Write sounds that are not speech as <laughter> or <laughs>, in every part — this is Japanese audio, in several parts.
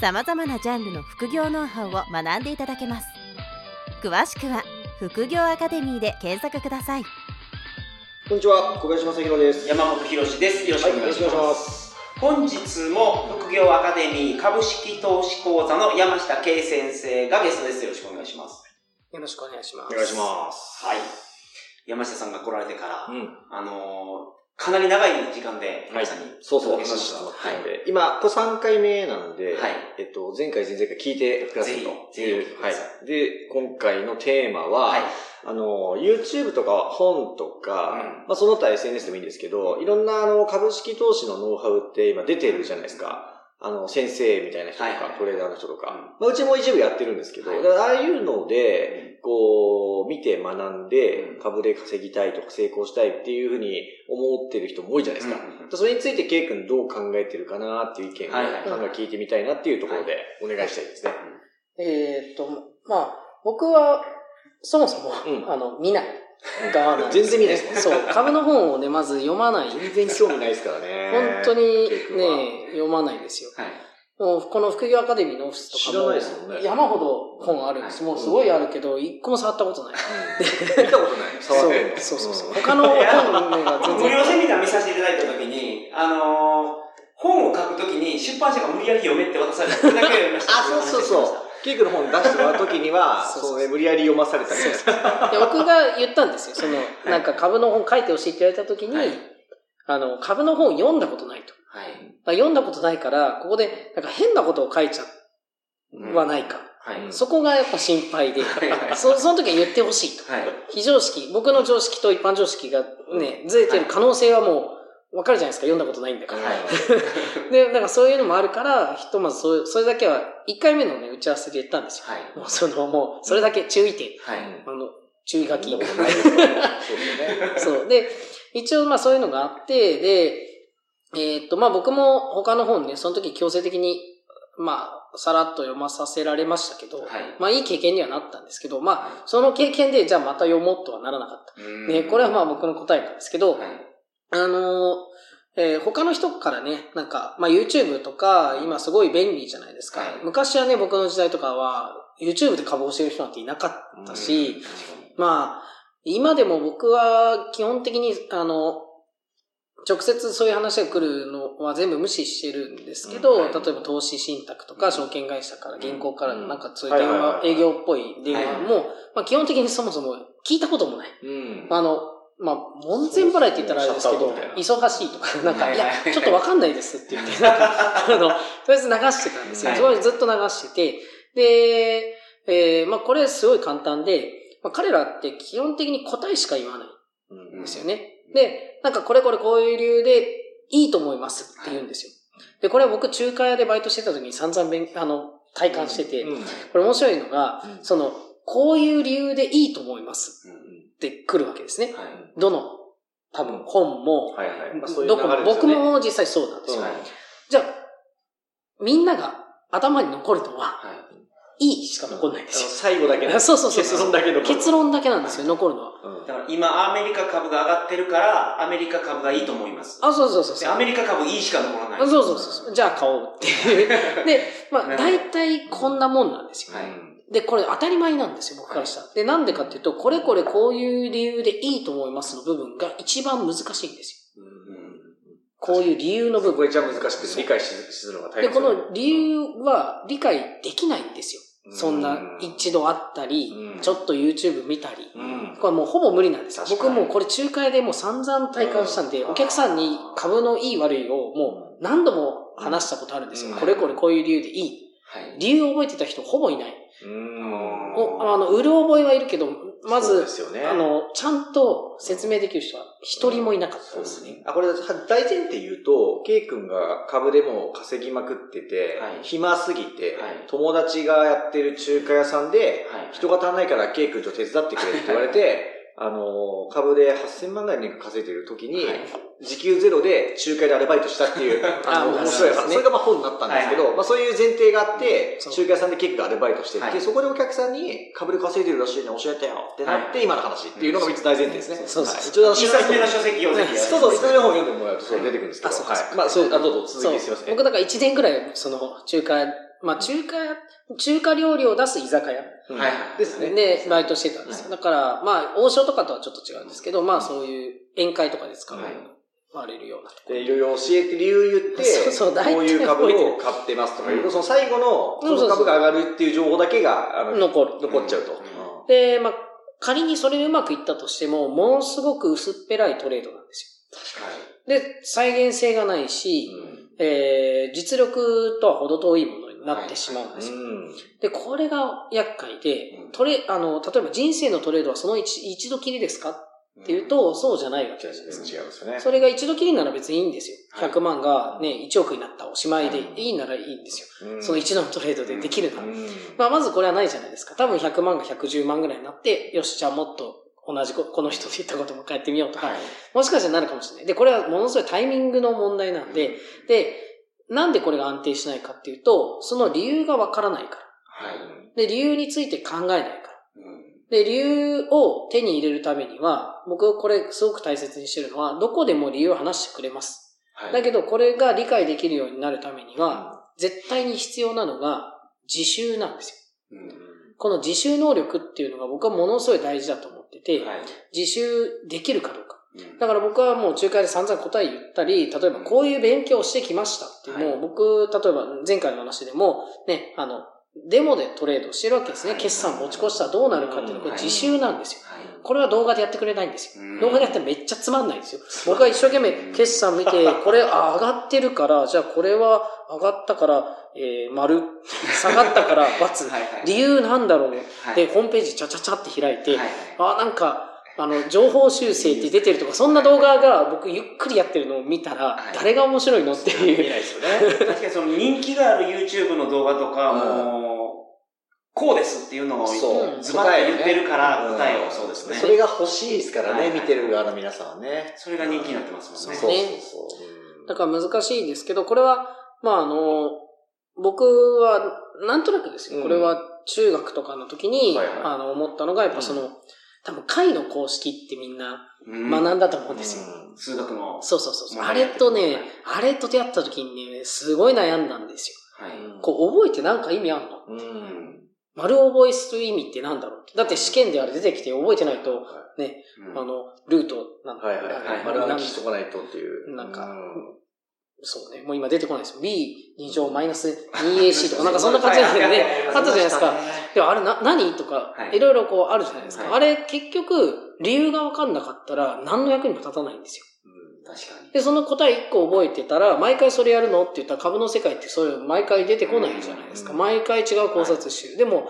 さまざまなジャンルの副業ノウハウを学んでいただけます詳しくは「副業アカデミー」で検索くださいこんにちは、小林正弘です。山本博史です。よろしはい、くお願いしよろしくお願いします。ます。本日も副業アカデミー株式投資講座の山下圭先生がゲストです。よろしくお願いします。よろしくお願いします。お願いします。はい。山下さんが来られてから、うん。あのーかなり長い時間で皆さんにそうそう、お届けしました。話してもらはい。ったので、今、これ3回目なんで、はいえっと、前回、前々回聞いてくださいと。ぜひぜひはい。で、今回のテーマは、はい。あの、YouTube とか本とか、うんまあその他 SNS でもいいんですけど、いろんなあの株式投資のノウハウって今出てるじゃないですか。あの、先生みたいな人とか、はいはい。トレーダーの人とか。うん。まあうちも一部やってるんですけど、ああいうので、こう、見て学んでうん、株で稼ぎたいとか成功したいっていうふうに思ってる人も多いじゃないですか。うんうんうん。それについて、ケイ君どう考えてるかなっていう意見を、はい。聞いてみたいなっていうところでお願いしたいですね。えーっと、まあ、僕は、そもそも、うん。あの、見ない側なん全然見ないですね。そう、株の本をね、まず読まない。全然興味ないですからね。本当にね、読まないですよ。はい。もう、この副業アカデミーのオフィスとかも、山ほど本あるんです。もうすごいあるけど、一個も触ったことない。うん見たことない。触そうってるの <laughs> そうそうそう。ん他の本ねが全然。無料セミナー見させていただいたときに、あのー本を書くときに出版社が無理やり読めって渡された。だけ読みました。<laughs> あ、そうそうそう。ケイ君の本出してもらうときには、そうそうそうね、無理やり読まされたみたいな。で僕が言ったんですよ。その、なんか株の本書いてほしいって言われた時に、はいあの、株の本読んだことないと。はい。読んだことないから、ここでなんか変なことを書いちゃわないか。はい。うんそこがやっぱ心配で、はいそ <laughs> その時は言ってほしいと。はい。非常識、僕の常識と一般常識がね、ずれてる可能性はもう、わかるじゃないですか、読んだことないんだから。はい。<laughs> で、なんかそういうのもあるから、ひとまずそうそれだけは、1回目のね、打ち合わせで言ったんですよ。はい。もうその、もう、それだけ注意点。はい。あの、注意書き。<laughs> そうですよね。そう。で、一応まあそういうのがあって、で、えーっと、まあ僕も他の本ね、その時強制的に、まあ、さらっと読まさせられましたけど、はいまあいい経験にはなったんですけど、まあ、その経験で、じゃあまた読もうとはならなかった。ね、これはまあ僕の答えなんですけど、はい。あのーえー他の人からね、なんか、まあ YouTube とか、今すごい便利じゃないですか。はい昔はね、僕の時代とかは、YouTube で株をしてる人なんていなかったし、まあ、今でも僕は基本的に、あの、直接そういう話が来るのは全部無視してるんですけど、うん。はい例えば投資信託とか証券会社から銀行からうん。なんかそういう電話、営業っぽい電話も、まあ基本的にそもそも聞いたこともない。うん。あの、まあ、門前払いって言ったらあれですけど忙しいとか、なんか、いやちょっとわかんないですって言って、なんか、<laughs> あの、とりあえず流してたんですよ。ずっと流してて、で、えーまあ、これすごい簡単で、まあ、彼らって基本的に答えしか言わないうんんですよね。で、なんかこれこれこういう理由でいいと思いますって言うんですよ。で、これは僕中華屋でバイトしてた時に散々勉あの、体感してて、うんこれ面白いのが、うんその、こういう理由でいいと思いますうんって来るわけですね。はい。どの、多分本も、はいはい。まあそういうどこも、僕も実際そうなんですよ。うんじゃあ、みんなが頭に残るのは、はいいいしか残んないんです最後だけよ。<laughs> そうそうそう。結論だけの結論だけなんですよ、残るのは。うんだから今アメリカ株が上がってるから、アメリカ株がいいと思います。あ、そうそうそうでそう。アメリカ株いいしか残らない。そうそうそう。じゃあ買おうっていう。<laughs> で、まあ、大体こんなもんなんですよ。はいで、これ当たり前なんですよ、僕からしたら。で、なんでかっていうと、これこれこういう理由でいいと思いますの部分が一番難しいんですよ。うんこういう理由の部分。これじゃ難しくて理解しするのが大で、変この理由は理解できないんですよ。そんな一度会ったりうん、ちょっと YouTube 見たり。うんこれもうほぼ無理なんですよ。僕もうこれ仲介でもう散々体感したんで、うんお客さんに株のいい悪いをもう何度も話したことあるんですよ。うんこれこれこういう理由でいい。はい。理由を覚えてた人ほぼいない。うんおあの、売る覚えはいるけど、まずね。あの、ちゃんと説明できる人は一人もいなかったですね。あ、これ、大前提言うと、ケイ君が株でも稼ぎまくってて、はい暇すぎて、はい友達がやってる中華屋さんで、はい人が足んないからケイ君と手伝ってくれって言われて、<laughs> あの、株で8000万ぐらい年間稼いでる時に、はい時給ゼロで仲介でアルバイトしたっていう、<laughs> あの、あ面白い話。ねそれがまあ本になったんですけど、はいまあそういう前提があって、そう仲介屋さんで結構アルバイトしてて、はいそこでお客さんに株で稼いでるらしいね、教えてよってなって、今の話っていうのが3つ大前提ですね。そうそうはい一応一冊目の書籍をぜひ。<laughs> そうそう、一つ目の本読んでもらうとそう出てくるんですけど。あそうか。まあ、そう、あ、どうぞ、続きすいません。僕だから1年ぐらい、その、中華、まあ中華、中華料理を出す居酒屋うん。はい。ですね。でバイトしてたんですよ。だから、まあ王将とかとはちょっと違うんですけど、まあそういう宴会とかで使はい。われるようなで、いろいろ教えて理由言って、そうそうこういう株を買ってますとかいうと、その最後の、この株が上がるっていう情報だけが、あの、残る。残っちゃうと。で、まあ、仮にそれでうまくいったとしても、ものすごく薄っぺらいトレードなんですよ。で、再現性がないし、えー、実力とは程遠いものになってしまうんですよ。うん。で、これが厄介でうん、トレ、あの、例えば人生のトレードはその一一度きりですかっていうと、そうじゃないわけです。違うんですよね。それが一度きりなら別にいいんですよ。はい100万がね、1億になったおしまいでうんいいならいいんですよ。うんその一度のトレードでできるなら。うんまあ、まずこれはないじゃないですか。多分100万が110万ぐらいになって、よし、じゃあもっと同じこ、この人の言ったことも変えてみようとか、はい。もしかしたらなるかもしれない。で、これはものすごいタイミングの問題なんで、で、なんでこれが安定しないかっていうと、その理由がわからないから。はい。で、理由について考えないから。うんで、理由を手に入れるためには、僕これすごく大切にしてるのは、どこでも理由を話してくれます。はい。だけど、これが理解できるようになるためには、絶対に必要なのが自習なんですよ。うんこの自習能力っていうのが僕はものすごい大事だと思ってて、はい。自習できるかどうか。うんだから僕はもう仲介で散々答え言ったり、例えばこういう勉強をしてきましたっていうのを、はい僕、例えば前回の話でも、ね、あの、デモでトレードしてるわけですね。はい決算持ち越したらどうなるかっていうのは、これ自習なんですよ。はい。これは動画でやってくれないんですようん。動画でやったらめっちゃつまんないんですよ。僕は一生懸命決算見て、これ、あ、上がってるから、じゃあこれは上がったから、えー、丸、<laughs> 下がったから、×。理由なんだろう、はいで、ホームページちゃちゃちゃって開いて、あ、なんか、あの、情報修正って出てるとか、そんな動画が僕ゆっくりやってるのを見たら、はい誰が面白いのって見いう。ないですよね。確かにその人気がある YouTube の動画とか、もう、こうですっていうのをそうズバッと言ってるからうん答えを、そうですね。それが欲しいですからね、はい見てる側の皆さんはね。それが人気になってますもんね。そうそう。だから難しいですけど、これは、まああの、僕は、なんとなくですよ。うんこれは中学とかの時に、あの、思ったのが、やっぱその、多分解の公式ってみんなうん学んだと思うんですよ。うん数学の。そうそうそう。あれとねはい、あれと出会った時にね、すごい悩んだんですよ。はい。こう、覚えてなんか意味あんの？うん。丸覚えする意味ってなんだろうだって試験であれ出てきて覚えてないと、ね、うんあの、ルートなんはいはいはい。はい丸暗記しとかないとっていう。なんかうんそうね、もう今出てこないですよ。b2 乗マイナス 2ac とか、なんかそんな感じでね、あったじゃないですか。でもあれな、何とかは、いいろいろこうあるじゃないですか。はいあれ結局、理由がわかんなかったら何の役にも立たないんですよ。確かに。で、その答え1個覚えてたら、毎回それやるのって言ったら株の世界ってそういう毎回出てこないじゃないですか。うん毎回違う考察してる。でも、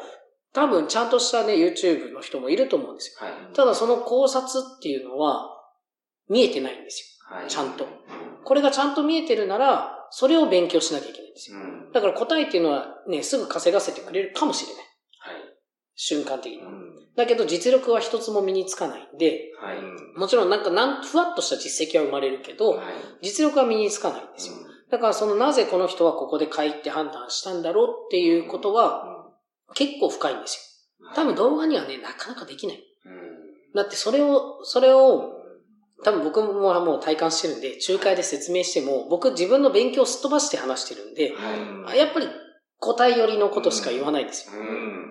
多分ちゃんとしたね、YouTube の人もいると思うんですよ。はい。ただその考察っていうのは見えてないんですよ。はい。ちゃんとこれがちゃんと見えてるなら、それを勉強しなきゃいけないんですよ。うん。だから答えっていうのはね、すぐ稼がせてくれるかもしれない。はい。瞬間的には。うんだけど実力は一つも身につかないんで、はい。もちろんなんかなん、ふわっとした実績は生まれるけど、はい。実力は身につかないんですよ。だからそのなぜこの人はここで買いって判断したんだろうっていうことは結構深いんですよ。多分動画にはね、なかなかできない。うん。だってそれを、それを、多分僕ももう体感してるんで、仲介で説明しても、僕自分の勉強をすっ飛ばして話してるんで、はい。あやっぱり答え寄りのことしか言わないんですよ。うん。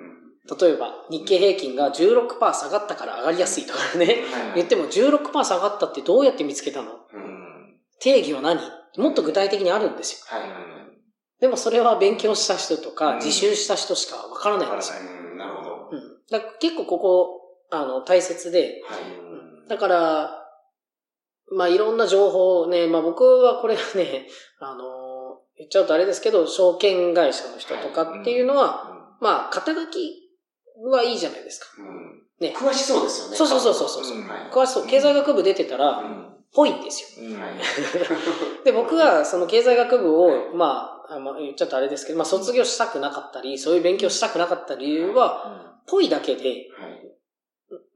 例えば、日経平均が16%下がったから上がりやすいとかね、はい言っても16%下がったってどうやって見つけたの？うん。定義は何？もっと具体的にあるんですよ。はい。でもそれは勉強した人とうんか自習した人しかわからないんですよ。うん。なるほど。うん。だ結構ここ、あの、大切で、はい。だから、まあいろんな情報をね、まあ僕はこれはね、<laughs> あの、言っちゃうとあれですけど、証券会社の人とかっていうのは、まあ肩書きはいいじゃないですか。うん。ね。詳しそうですよね。そうそうそうそうそう。うん詳しそう。経済学部出てたら、ぽいんですよ。うんはい <laughs> で、僕がその経済学部を、まあ、あまあ、言っちゃったあれですけど、まあ、卒業したくなかったり、そういう勉強したくなかった理由は、ぽいだけで、はい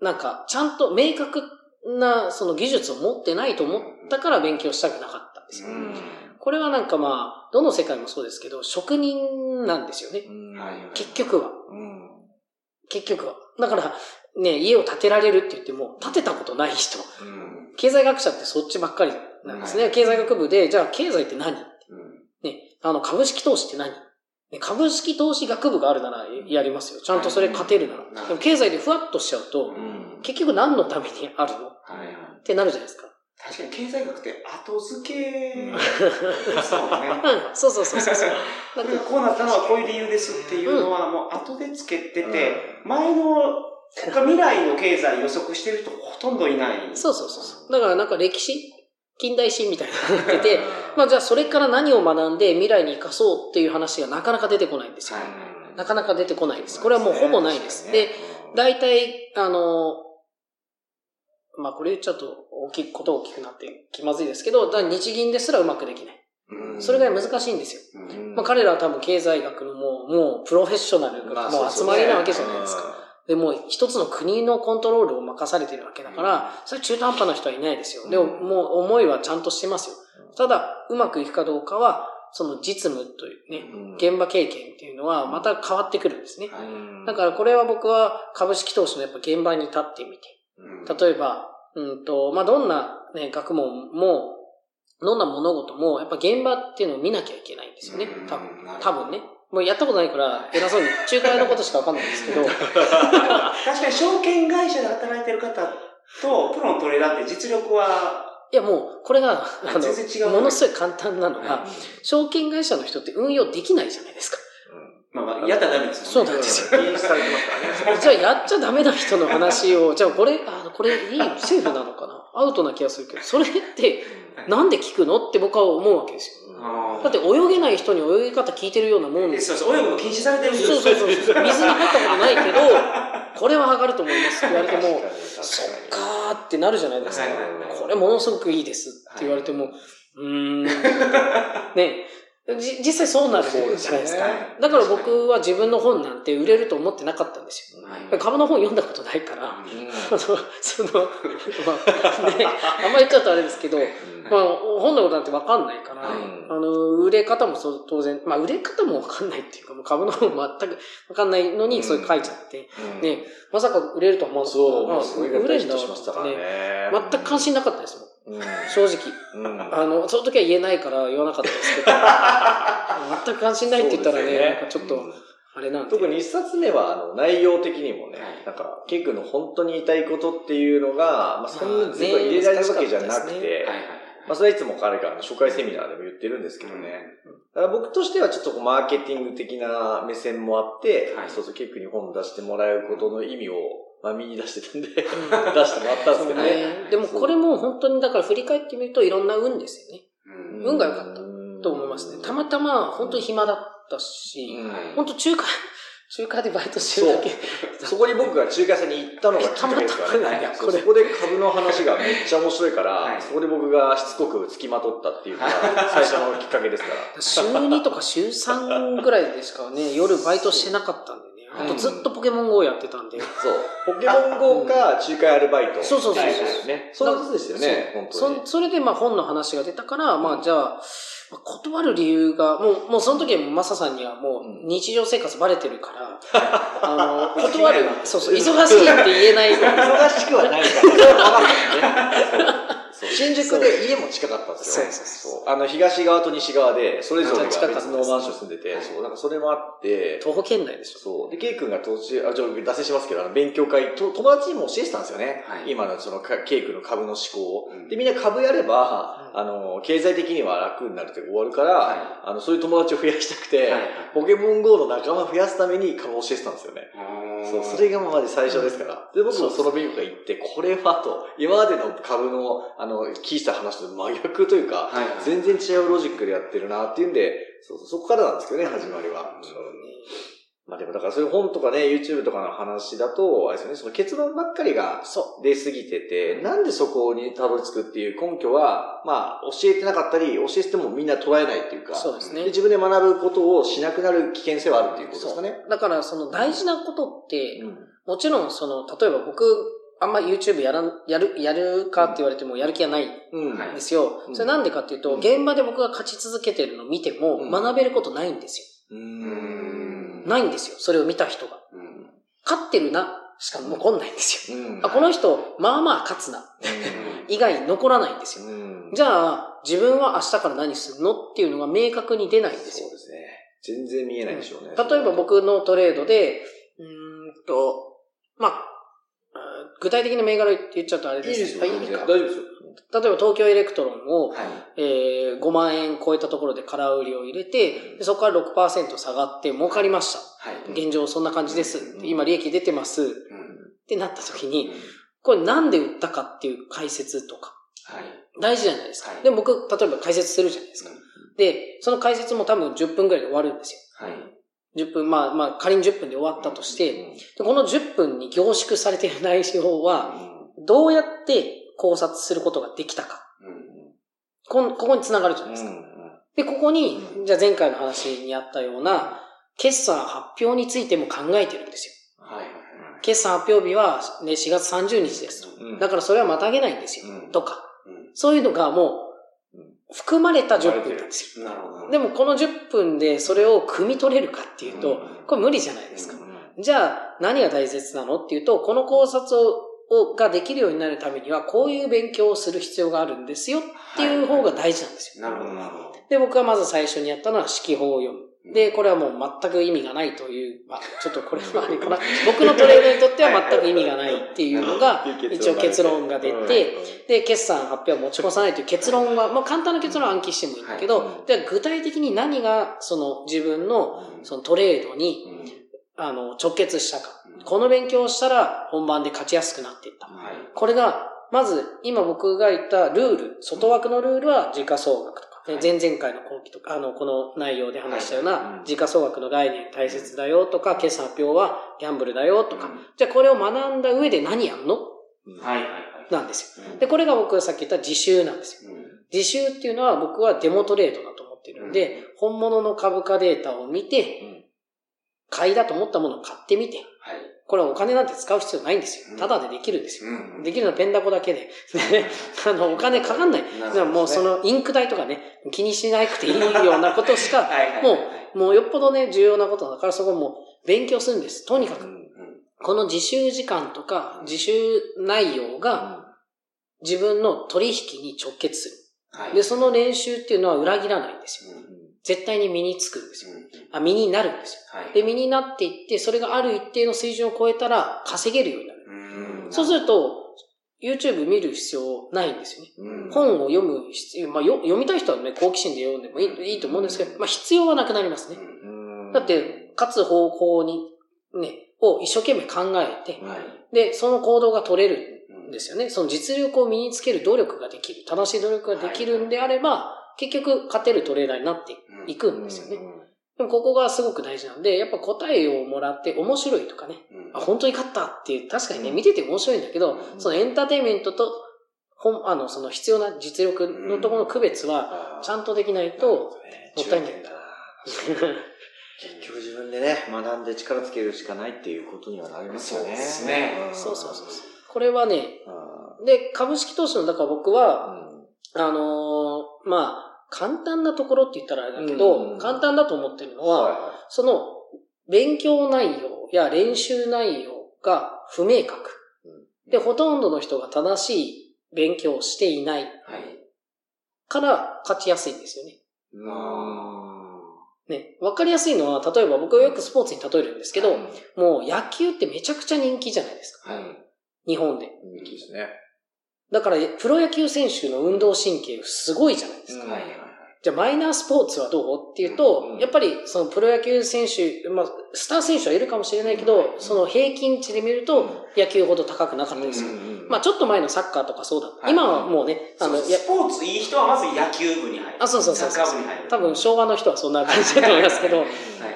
なんか、ちゃんと明確な、その技術を持ってないと思ったから勉強したくなかったんですよ。うんこれはなんかまあ、どの世界もそうですけど、職人なんですよね。うんはい結局は。うん結局は。だから、ね、家を建てられるって言っても、建てたことない人。うん経済学者ってそっちばっかりなんですね。はい経済学部で、じゃあ経済って何？うんね、あの、株式投資って何？ね株式投資学部があるならやりますよ。ちゃんとそれ勝てるなうんら。でも経済でふわっとしちゃうと、うん結局何のためにあるの？っはいはい。てなるじゃないですか。確かに経済学って後付けですもんね。うん、そうそうそうそうそう。なんかこうなったのはこういう理由ですっていうのはもう後でつけてて、前の未来の経済予測してる人ほとんどいない。そうそうそうそう。だからなんか歴史？近代史みたいになってて、まあじゃあそれから何を学んで未来に生かそうっていう話がなかなか出てこないんですよ。はいなかなか出てこないです。これはもうほぼないです。で、大体、あの、まあこれ言っちゃうと大きいこと大きくなって気まずいですけど、だ日銀ですらうまくできない。うんそれぐらい難しいんですよ。うんまあ彼らは多分経済学のもう、もうプロフェッショナルがもう集まりなわけじゃないですか。で、もう一つの国のコントロールを任されてるわけだから、それ中途半端な人はいないですよ。でも、もう思いはちゃんとしてますよ。ただ、うまくいくかどうかは、その実務というね、うん。現場経験っていうのはまた変わってくるんですね。うん。だからこれは僕は株式投資のやっぱ現場に立ってみて、うん。例えば、うんと、まあ、どんなね、学問も、どんな物事も、やっぱ現場っていうのを見なきゃいけないんですよね。うん。多分多分ね。もうやったことないから、偉そうに、仲介のことしかわかんないんですけど、<laughs> 確かに証券会社で働いてる方とプロのトレーダーって実力はいやもう、これが、あの、ものすごい簡単なのが、証券会社の人って運用できないじゃないですか。まあまあ、やったらダメですもんね。そうなんですよ禁止されてますからね。じゃあやっちゃダメな人の話を、じゃあこれ、あこれいい、セーフなのかなアウトな気がするけど、それってなんで聞くの？って僕は思うわけですよ。だって泳げない人に泳ぎ方聞いてるようなもんえですよ。そうそう、泳ぐの禁止されてるんですそうそうそう。水に入ったことないけど、<laughs> これは上がると思いますって言われても、そっかーってなるじゃないですか。これものすごくいいですって言われても、うーん。<laughs> ねじ実際そうなるじゃないですか。すね。だから僕は自分の本なんて売れると思ってなかったんですよ。はい。株の本読んだことないから、あうん。<laughs> の、その、まあ、ね、あんまり言っちゃうとあれですけど、まあ、本のことなんてわかんないから、うんあの、売れ方もそう当然、まあ、売れ方もわかんないっていうか、もう株の本全くわかんないのに、そういう書いちゃって、うん。ね、まさか売れるとは思わなかった。そう、まあ売れるんだヒットしましたからね。全く関心なかったですもん、うん。正直。うん。あの、その時は言えないから言わなかったですけど、<laughs> 全く関心ないって言ったらね、ねなんかちょっとうん、あれなんで。特に一冊目は、あの、内容的にもね、はいなんか、ケイ君の本当に言いたいことっていうのが、まあ、そんなに全部入れられるわけじゃなくて、はいはいまあ、それはいつも彼が初回セミナーでも言ってるんですけどね。だから僕としてはちょっとこうマーケティング的な目線もあって、はいそうそう、ケイ君に本を出してもらうことの意味を、まあ、見出してたんで、<laughs> 出してもらったんですけどね。ねでもこれも本当にだから振り返ってみるといろんな運ですよね。うん運が良かったと思いますね。たまたま本当に暇だったし、本当中華、<laughs> 中華でバイトしてるだけ。そこに僕が中華屋さんに行ったのがきっかけですからね。たまたまそこで株の話がめっちゃ面白いから、はいそこで僕がしつこく付きまとったっていうのが <laughs> 最初のきっかけですから。週2とか週3ぐらいでしかね、夜バイトしてなかったんでね。あとずっとポケモン GO やってたんで。そう。ポケモン GO か中華屋アルバイト。そうそうそうそうね。そういうことですよね、本当に。そそれでまあ本の話が出たから、まあじゃあ断る理由が、もう、もうその時はマサさんにはもう日常生活バレてるから、<laughs> あの、断る、そうそう、忙しいって言えない。<laughs> 忙しくはないから。<laughs> 新宿で家も近かったんですよ。そうそうそう。あの、東側と西側で、それぞれが別のマンション住んでて、そう、なんかそれもあって、徒歩圏内でしょ。そう。で、ケイ君が途中、あ、ちょ、脱線しますけど、あの、勉強会、と友達にも教えてたんですよね。はい。今のその、かケイ君の株の思考を。うん。で、みんな株やれば、うん。あの、経済的には楽になるって終わるから、はあの、そういう友達を増やしたくて、はい。ポケモン GO の仲間を増やすために株を教えてたんですよね。そう、それがまず最初ですから。で、僕もその勉強会行って、これはと、今までの株の、あの、聞いた話と真逆というか、はいはい全然違うロジックでやってるなっていうんで、そうそう、そこからなんですけどね、始まりは。まあでもだからそういう本とかね、YouTube とかの話だと、あれですよね、その結論ばっかりがそ出すぎてて、なんでそこにたどり着くっていう根拠は、まあ教えてなかったり、教えてもみんな捉えないっていうう。か、そうですね。自分で学ぶことをしなくなる危険性はあるっていうことですかね。だからその大事なことって、うんもちろんその、例えば僕、あんま YouTube やらん、やる、やるかって言われてもやる気がないんですよ。うんそれなんでかっていうと、うん現場で僕が勝ち続けてるのを見ても、うん学べることないんですよ。ん。ないんですよ。それを見た人が。うん勝ってるな、しか残んないんですよ。うんあ、この人、まあまあ勝つな、以外残らないんですよ。うんじゃあ、自分は明日から何するのっていうのが明確に出ないんですよ。そうですね。全然見えないでしょうね。例えば僕のトレードで、うーんと、まあ、具体的な銘柄言っちゃうとあれですいいですよ。あい大丈夫ですよ。例えば東京エレクトロンを、はい。えー5万円超えたところで空売りを入れて、でそこから6%下がって儲かりました。はい。現状そんな感じです。今利益出てます。っうんてなった時に、これなんで売ったかっていう解説とか、はい。大事じゃないですか。はいで、僕、例えば解説するじゃないですか。で、その解説も多分10分くらいで終わるんですよ。はい。10分、まあまあ仮に10分で終わったとして、でこの10分に凝縮されている内容は、どうやって考察することができたか。こんここに繋がるじゃないですか。で、ここに、じゃあ前回の話にあったような、決算発表についても考えてるんですよ。はい。決算発表日は、ね、4月30日ですと。うんだからそれはまたげないんですよ。うんとか。うんそういうのがもう、含まれた10分なんですよ。でもこの10分でそれを汲み取れるかっていうと、これ無理じゃないですか。じゃあ、何が大切なのっていうと、この考察を、をができるようになるためには、こういう勉強をする必要があるんですよっていう方が大事なんですよ。なるほど、なるほど。で、僕がまず最初にやったのは式法を読む。で、これはもう全く意味がないという、まあ、ちょっとこれはあれかな。<laughs> 僕のトレードにとっては全く意味がないっていうのが、<laughs> 一応結論が出て、で、決算発表を持ち越さないという結論は、まあ簡単な結論は暗記してもいいんだけど、で具体的に何がその自分のそのトレードにあの直結したか。この勉強をしたら本番で勝ちやすくなっていった。はい。これが、まず今僕が言ったルール、外枠のルールは時価総額とはい。前々回の後期とか、あの、この内容で話したようはいな時価総額の概念大切だよとか、決算発表はギャンブルだよとか、うん。じゃあこれを学んだ上で何やんの？はい、はい、はい。なんですよ。うん。で、これが僕がさっき言った自習なんですよ。うん。自習っていうのは僕はデモトレードだと思っているので、本物の株価データを見て、買いだと思ったものを買ってみて、はい。これはお金なんて使う必要ないんですよ。うんただでできるんですよ。うんできるのはペンダコだけで。<laughs> あの、お金かかんない。なねもうそのインク代とかね、気にしなくていいようなことしか、<laughs> はい、はい。もう、もうよっぽどね、重要なことだからそこもう勉強するんです。とにかく。うん、この自習時間とか、自習内容が自分の取引に直結する。はい。で、その練習っていうのは裏切らないんですよ。うん絶対に身につくんですよ。うんあ、身になるんですよ。はい。で、身になっていって、それがある一定の水準を超えたら稼げるようになる。うんそうすると、YouTube 見る必要ないんですよね。うん本を読む必要、まあ、よ読みたい人はね、好奇心で読んでもいいいいと思うんですけど、まあ、必要はなくなりますね。うんだっ、て、勝つ方法に、ね、を一生懸命考えて、はい。で、その行動が取れるうんんですよね。その実力を身につける努力ができる、正しい努力ができるんであれば、結局勝てるトレーダーになっていくんですよね。でもここがすごく大事なんで、やっぱ答えをもらって面白いとかね、うん。あ、本当に勝ったっていう、確かにね、うん。見てて面白いんだけど、うん。そのエンターテインメントと、ほん、あの、その必要な実力のところの区別は、ちゃんとできないと、もったいない。<laughs> 結局自分でね、学んで力つけるしかないっていうことにはなりますよね。そうですね。ん。そうそうそう。これはね、うで、株式投資の、だから僕は、ん。あのーまあ、簡単なところって言ったらあれだけど、うん簡単だと思ってるのは、はその、勉強内容や練習内容が不明確。で、ほとんどの人が正しい勉強をしていないはい。から勝ちやすいんですよね。いはい。ね、わかりやすいのは、例えば僕はよくスポーツに例えるんですけど、うんもう野球ってめちゃくちゃ人気じゃないですか。はい。日本で。人気ですね。だから、プロ野球選手の運動神経すごいじゃないですか。うんはい。じゃあ、マイナースポーツはどうっていうと、うんやっぱり、そのプロ野球選手、まあ、スター選手はいるかもしれないけど、その平均値で見ると、野球ほど高くなかったですよ。まあ、ちょっと前のサッカーとかそうだ。はい今はもうね、あの、スポーツいい人はまず野球部に入る。あ、そうそうそうサッカー部に入る。多分昭和の人はそんな感じだと思いますけど、はい。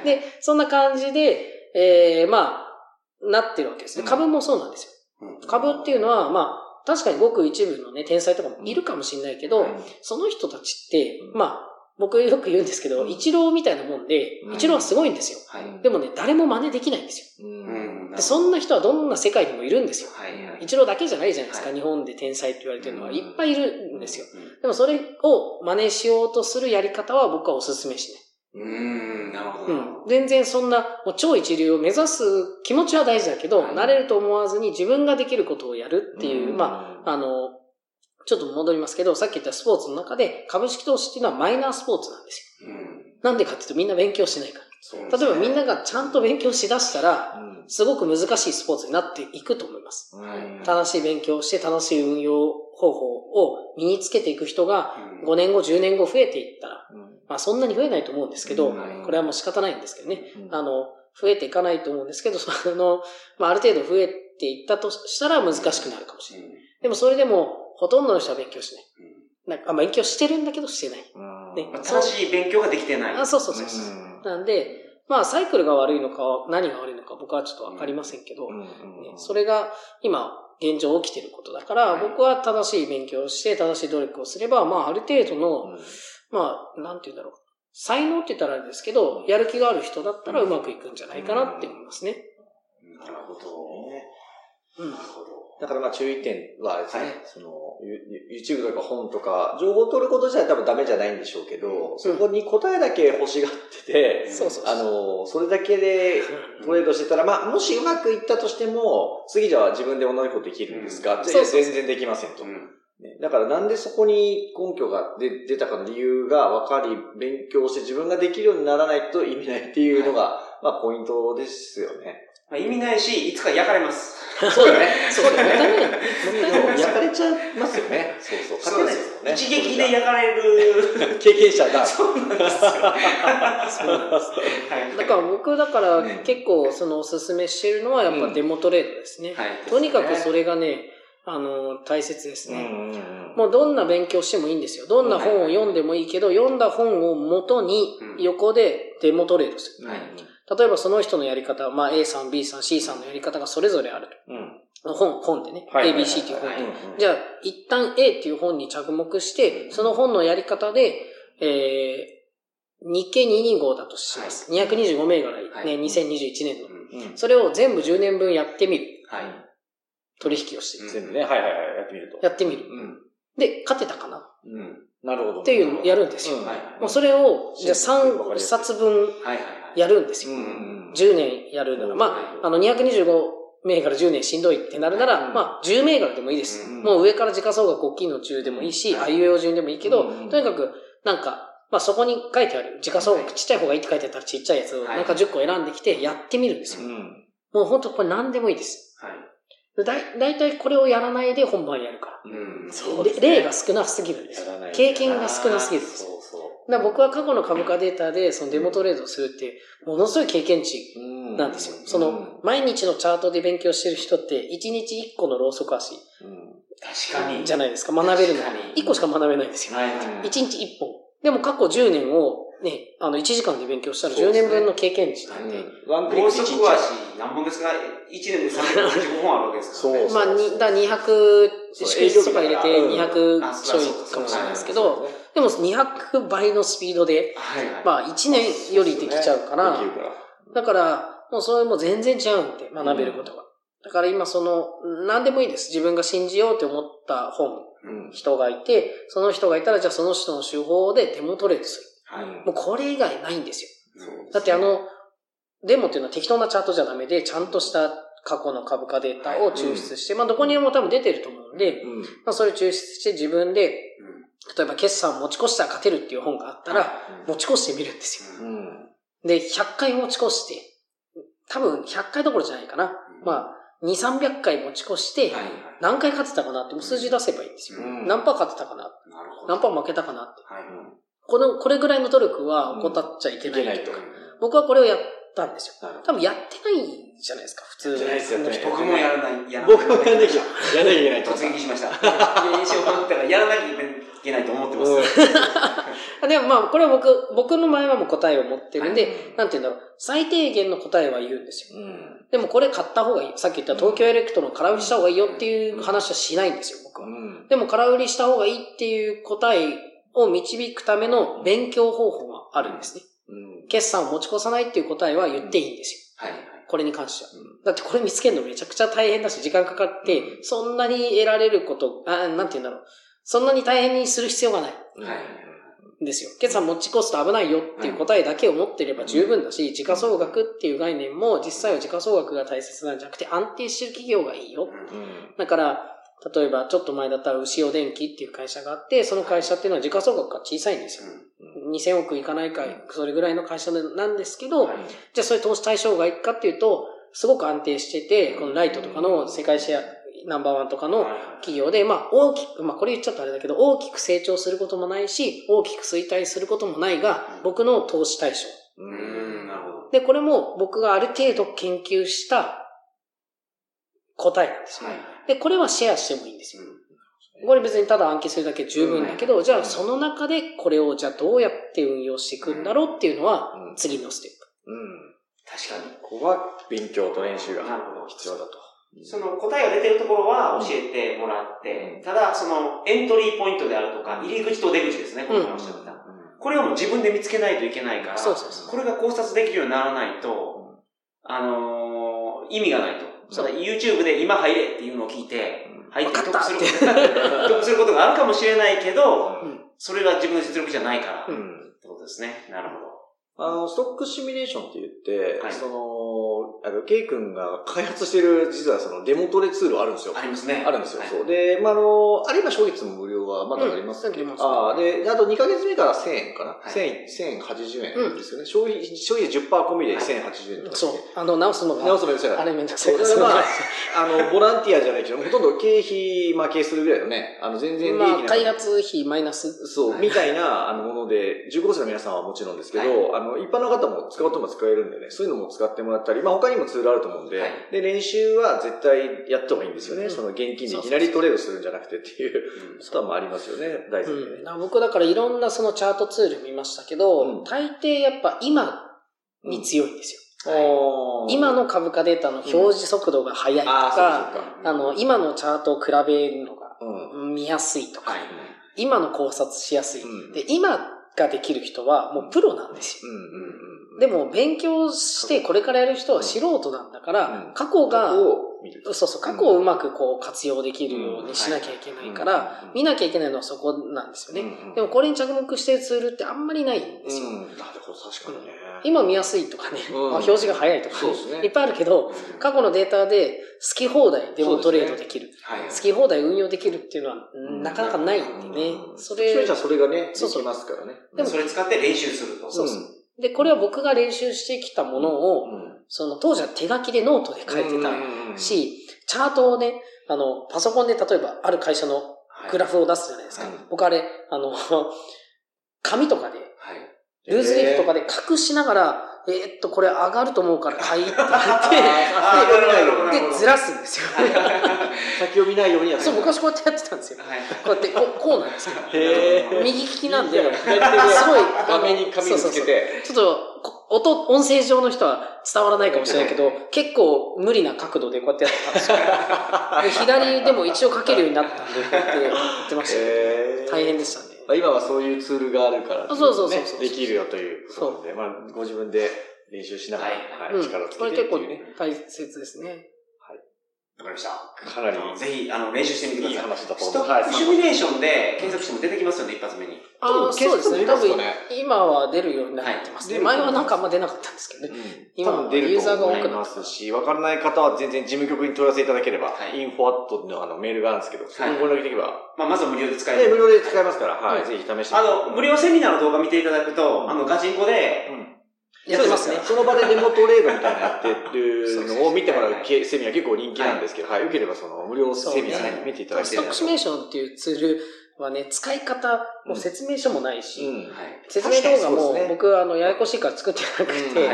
で、そんな感じで、えー、まあ、なってるわけですね。株もそうなんですよ。株っていうのは、まあ、確かにごく一部のね、天才とかもいるかもしれないけど、その人たちって、まあ、僕よく言うんですけど、イチローみたいなもんで、イチローはすごいんですよ。はい。でもね、誰も真似できないんですよ。うん。で、そんな人はどんな世界にもいるんですよ。はいはい。イチローだけじゃないじゃないですか、はい日本で天才って言われてるのは。うんいっぱいいるんですよ。うでもそれを真似しようとするやり方は僕はお勧めしない。ん。うん、なるほど。うん。全然そんな、もう超一流を目指す気持ちは大事だけど、はいなれると思わずに自分ができることをやるっていう、まあ、あの、ちょっと戻りますけど、さっき言ったスポーツの中で株式投資っていうのはマイナースポーツなんですよ。うん。なんでかっていうとみんな勉強しないから。ね例えばみんながちゃんと勉強しだしたら、うんすごく難しいスポーツになっていくと思います。うん正しい勉強をして正しい運用方法を身につけていく人がうん5年後、10年後増えていったら、うんまあそんなに増えないと思うんですけど、うんこれはもう仕方ないんですけどね。うんあの、増えていかないと思うんですけど、その、まあある程度増えていったとしたら難しくなるかもしれない。でもそれでも、ほとんどの人は勉強しない。なんかあ勉強してるんだけどしてない。うんねまあ正しい勉強ができてない。あそうそうそうそう。なんで、まあサイクルが悪いのか、何が悪いのか僕はちょっとわかりませんけど、うんねそれが今現状起きてることだから、はい僕は正しい勉強をして正しい努力をすれば、まあある程度の、まあなんて言うんだろう。才能って言ったらあれですけど、やる気がある人だったらうまくいくんじゃないかなって思いますね。なるほど。うん。なるほど。だからまあ注意点はですね、はいその、ユ YouTube とか本とか、情報を取ること自体は多分ダメじゃないんでしょうけど、そこに答えだけ欲しがってて、そうそうそう。あの、それだけでトレードしてたら、まあ、もしうまくいったとしても、次じゃあ自分で同じことできるんですか、うん全然できませんと。うんねだからなんでそこに根拠が出出たかの理由が分かり、勉強して自分ができるようにならないと意味ないっていうのが、まあポイントですよね。まあ、意味ないし、いつか焼かれます。そうだね。<laughs> そうそう、もったいない。もったいない。焼かれちゃいますよね。そうそう。勝てないですよね。一撃で焼かれる。<laughs> 経験者が。そうなんですよ。そうなんです。はい。だから僕だからうん結構そのおすすめしてるのはやっぱデモトレードですね。はいとにかくそれがね、あの、大切ですね。んもうどんな勉強してもいいんですよ。どんな本を読んでもいいけど、読んだ本を元にうん横でデモトレードする。はい例えばその人のやり方、まあ A さん、B さん、C さんのやり方がそれぞれあるうん。と。本、本でね。ABC っていう本で。はいじゃあ、一旦 A っていう本に着目して、その本のやり方で、えー、日経225だとします。225銘柄、ね、はい2021年の。それを全部10年分やってみる。はい。取引をして。うん全部ね、はいはいはい、やってみると。やってみる。うん。で、勝てたかな？っうん。なるほど。ていうのをやるんですよ。うんはいもうそれを、じゃあわかり3やすい冊分はいはいはい。やるんですよ。うん。10年やるなら。まあ、あの、225銘柄10年しんどいってなるなら、うんまあ、10銘柄でもいいです。うんもう上から時価総額大きいの中でもいいし、はいあいうえお順でもいいけど、うんとにかく、なんか、まあそこに書いてある時価総額ちっちゃい方がいいって書いてあったらちっちゃいやつをはいなんか10個選んできてやってみるんですよ。うん。もう本当これ何でもいいです。はい。だだいたいこれをやらないで本番やるから。うん。そうで例が少なすぎるんですよ。経験が少なすぎるんですよ。そうそだから僕は過去の株価データでそのデモトレードをするって、ものすごい経験値う。うんなんですよ。その、毎日のチャートで勉強してる人って、1日1個のローソク足うん。確かに。じゃないですか。学べるのに1個しか学べないんですよ。はいはい。1日1本。でも過去10年をね、あの1時間で勉強したら10そうですね年分の経験値なんで、ワンクリック高速足何本ですか ?1 年で365本あるわけですからね。そうまあ、にだ200、そう祝日とか入れて営業日だから200あちょいかかもしれないですけど、でも200倍のスピードで。まあ1年よりできちゃうから。だから、もうそれも全然違うんで、学べることが。だから今その、何でもいいです。自分が信じようって思った本、うん。人がいて、その人がいたら、じゃあその人の手法でデモトレードすはい。る。もうこれ以外ないんですよ。だってあの、デモっていうのは適当なチャートじゃダメで、ちゃんとした過去の株価データを抽出して、まあどこにでも多分出てると思うんで、うん。まあそれを抽出して自分で、うん例えば決算持ち越したら勝てるっていう本があったら、持ち越してみるんですよ。うん。で、100回持ち越して、多分100回どころじゃないかな。まあ、2、300回持ち越して。何回勝てたかなってもう数字出せばいいんですよ。うん何パー勝てたかな。何パー負けたかなって。はい。この、これぐらいの努力は怠っちゃいけないとか。僕はこれをやったんですよ。多分やってないじゃないですか、普通じゃないですよの人僕もやらない、やら僕もやんなきゃ、やんなきゃいけない突撃しました。現象ファンだからやらなきゃいけないと思ってます。うん <laughs> でもまあ、これは僕、僕の前はもう答えを持ってるんで、はいなんて言うんだろう、最低限の答えは言うんですよ。うん。でもこれ買った方がいい。さっき言った東京エレクトロン空売りした方がいいよっていう話はしないんですよ、僕は。うん。でも空売りした方がいいっていう答えを導くための勉強方法があるんですね。うん。決算を持ち越さないっていう答えは言っていいんですよ。はい。これに関しては。だってこれ見つけるのめちゃくちゃ大変だし、時間かかって、そんなに得られること、あ、なんて言うんだろう。そんなに大変にする必要がない。はい。んですよ。決算持ち越すと危ないよっていう答えだけを持ってれば十分だし、時価総額っていう概念も実際は時価総額が大切なんじゃなくて安定してる企業がいいよ。うん。だから、例えばちょっと前だったら牛尾電機っていう会社があって、その会社っていうのは時価総額が小さいんですよ。2000億いかないか、それぐらいの会社なんですけど、じゃあそれ投資対象外かっていうと、すごく安定してて、このライトとかの世界シェアナンバーワンとかの企業で、まあ大きく、まあこれ言っちゃったらあれだけど、大きく成長することもないし、大きく衰退することもないが、僕の投資対象。で、これも僕がある程度研究した答えなんですよ。はい。で、これはシェアしてもいいんですよ。これ別にただ暗記するだけ十分だけど、じゃあその中でこれをじゃあどうやって運用していくんだろうっていうのはうん次のステップ。うん。確かに。ここは勉強と練習がなるほど必要だと。その答えが出てるところは教えてもらって、ただそのエントリーポイントであるとか、入り口と出口ですね、この話だった。これはもう自分で見つけないといけないから、そうそうそう。これが考察できるようにならないと、あのー意味がないと。そそうう YouTube で今入れっていうのを聞いて、入って得すること、<laughs> 得することがあるかもしれないけど、うんそれが自分の実力じゃないから、っうん。てことですね。なるほど。あの、ストックシミュレーションって言って、はいその、あの、ケイ君が開発してる、実はそのデモトレツールあるんですよ。ありますね。あるんですよ。はいそう。で、まあ、あの、あれ今、初月も無料はまだありますけど、うんあああ、で、あと2ヶ月目から1000円かな、はい ?1000、1080円ですよね。消費、消費10%込みで1080円とか。そう。あの、直すのが、直すのめんどくさいからあれめんどくさいですまあ、<laughs> あの、ボランティアじゃないけど、ほとんど経費負けするぐらいのね、あの、全然利益まあ、な開発費マイナス。そう、はいみたいな、あの、もので、15歳の皆さんはもちろんですけど、はあの、一般の方も使うとも使えるんでね、そういうのも使ってもらったり、まあ他にもツールあると思うんで、はいで、練習は絶対やった方がいいんですよね。うんその現金でいきなりトレードするんじゃなくてっていううんことはまあありますよね、大事。うん、僕だからいろんなそのチャートツール見ましたけど、うん大抵やっぱ今に強いんですよ。おー今の株価データの表示速度が速いとか。あの、今のチャートを比べるのがうん。見やすいとか、はい。今の考察しやすい。うんで、今ができる人はもうプロなんですよ。うんうんうん。でも勉強してこれからやる人は素人なんだから、うん過去が。そうそう、過去をうまくこう活用できるようにしなきゃいけないから、うん見なきゃいけないのはそこなんですよね。うんでもこれに着目してるツールってあんまりないんですよ。うん。なるほど、確かにね。今見やすいとかね、表示が早いとかね、そうですねいっぱいあるけど、過去のデータで好き放題デモトレードできる。はい。好き放題運用できるっていうのは、うんなかなかないんでね。それそれじゃ、それがね、でそうそうきますからね。でもそれ使って練習すると。そうそうで、これは僕が練習してきたものを、うん。その当時は手書きでノートで書いてたし、チャートをね、あの、パソコンで例えばある会社のはいグラフを出すじゃないですか。はい僕あれ、あの、<laughs> 紙とかで、はい。ルーズリーフとかで隠しながら、えーっと、これ上がると思うから買いって言って、あーなるほどなるほどなるほどで、ずらすんですよ。先を見ないようにやってそう、昔こうやってやってたんですよ。はい。こうやって、こうこうなんですけど。へー右利きなんで、すごい、画面に紙をつけて。ちょっと、音、音声上の人は伝わらないかもしれないけど、結構無理な角度でこうやってやってたんですよ。で左でも一応書けるようになったんで、こうやってやってました、大変でしたね。まあ今はそういうツールがあるから、そうそうそうそうねできるよということで、まあご自分で練習しながら、はい力をつけこれ結構てっていうね。大切ですね。わかりました。かなりぜひ、あの、練習してみてください。いい話だとスト思う。はいシミュレーションで検索しても出てきますよね、一発目に。ああ、そうですね。多分今は出るようになってますね。はい前はなんかあんま出なかったんですけどね。今は今出るユーザーが多くなますし、わからない方は全然事務局に問い合わせいただければ、はいインフォアットのあのメールがあるんですけど、そこにご連絡できれば、まあ、まずは無料で使えね、る。無料で使えますから、はい、うんぜひ試してみてあの、無料セミナーの動画見ていただくと、あの、ガチンコで、うんやってますね。その場でデモトレードみたいなのやってるのを見てもらうけセミナー結構人気なんですけど、はい、よければその無料セミナーね見ていただければストックシミュレーションっていうツールはね、使い方も説明書もないし。説明動画も僕はあの、ややこしいから作ってなくて、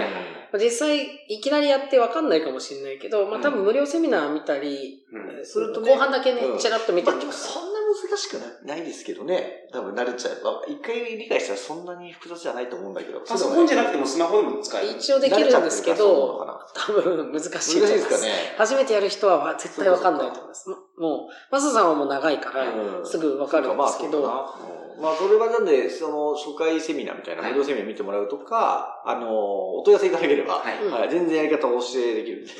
実際、いきなりやってわかんないかもしれないけど、まあ多分無料セミナー見たり、うん。するとね後半だけねうん、ちらっと見てみてください。そんな難しくなないですけどね。多分慣れちゃえば。一回理解したらそんなに複雑じゃないと思うんだけど。パソコンじゃなくてもスマホでも使える。一応できるんですけど、多分難しい難しい。ですすかね。初めてやる人は絶対わかんないと思います。もう、マサさんはもう長いから、うんすぐわかるんですけど、まあ、そうかなうんまあ、それはなんで、その、初回セミナーみたいな、はい無料セミナー見てもらうとか、あの、お問い合わせいただければ、はい。全然やり方をお教えできるんで、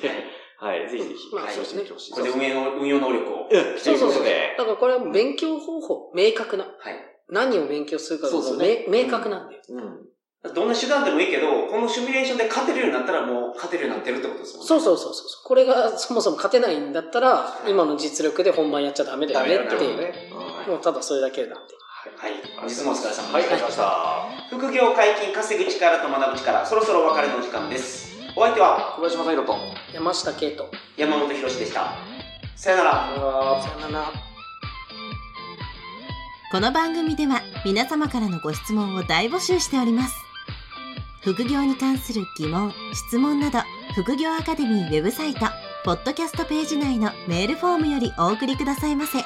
はい <laughs> はい、ぜひぜひ、まあ教えてみてほしいこれで運用の運用能力を。うん、そうそうそう。だからこれは勉強方法、明確な。はい。何を勉強するかがもうそうですね明明確なんで。うん。どんな手段でもいいけど、このシミュレーションで勝てるようになったらもう勝てるようになってるってことですもんね。そうそうそうそう。これがそもそも勝てないんだったら、今の実力で本番やっちゃダメだよねっていう。ね。もうただそれだけなんで。はい。本日もお疲れ様はい、でしたありがとうございました。副業解禁、稼ぐ力と学ぶ力、そろそろお別れの時間です。お相手は小林正宏と。山下圭人。山本博史でした。さよなら。さよなら。この番組では皆様からのご質問を大募集しております副業に関する疑問質問など副業アカデミーウェブサイトポッドキャストページ内のメールフォームよりお送りくださいませ